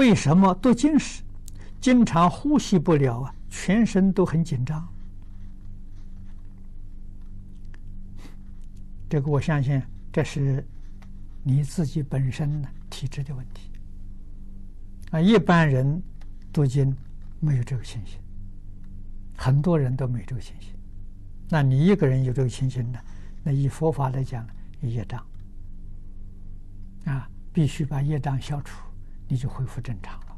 为什么读经时经常呼吸不了啊？全身都很紧张。这个我相信，这是你自己本身体质的问题。啊，一般人读经没有这个情形，很多人都没这个情形。那你一个人有这个情形呢？那以佛法来讲，业障啊，必须把业障消除，你就恢复正常。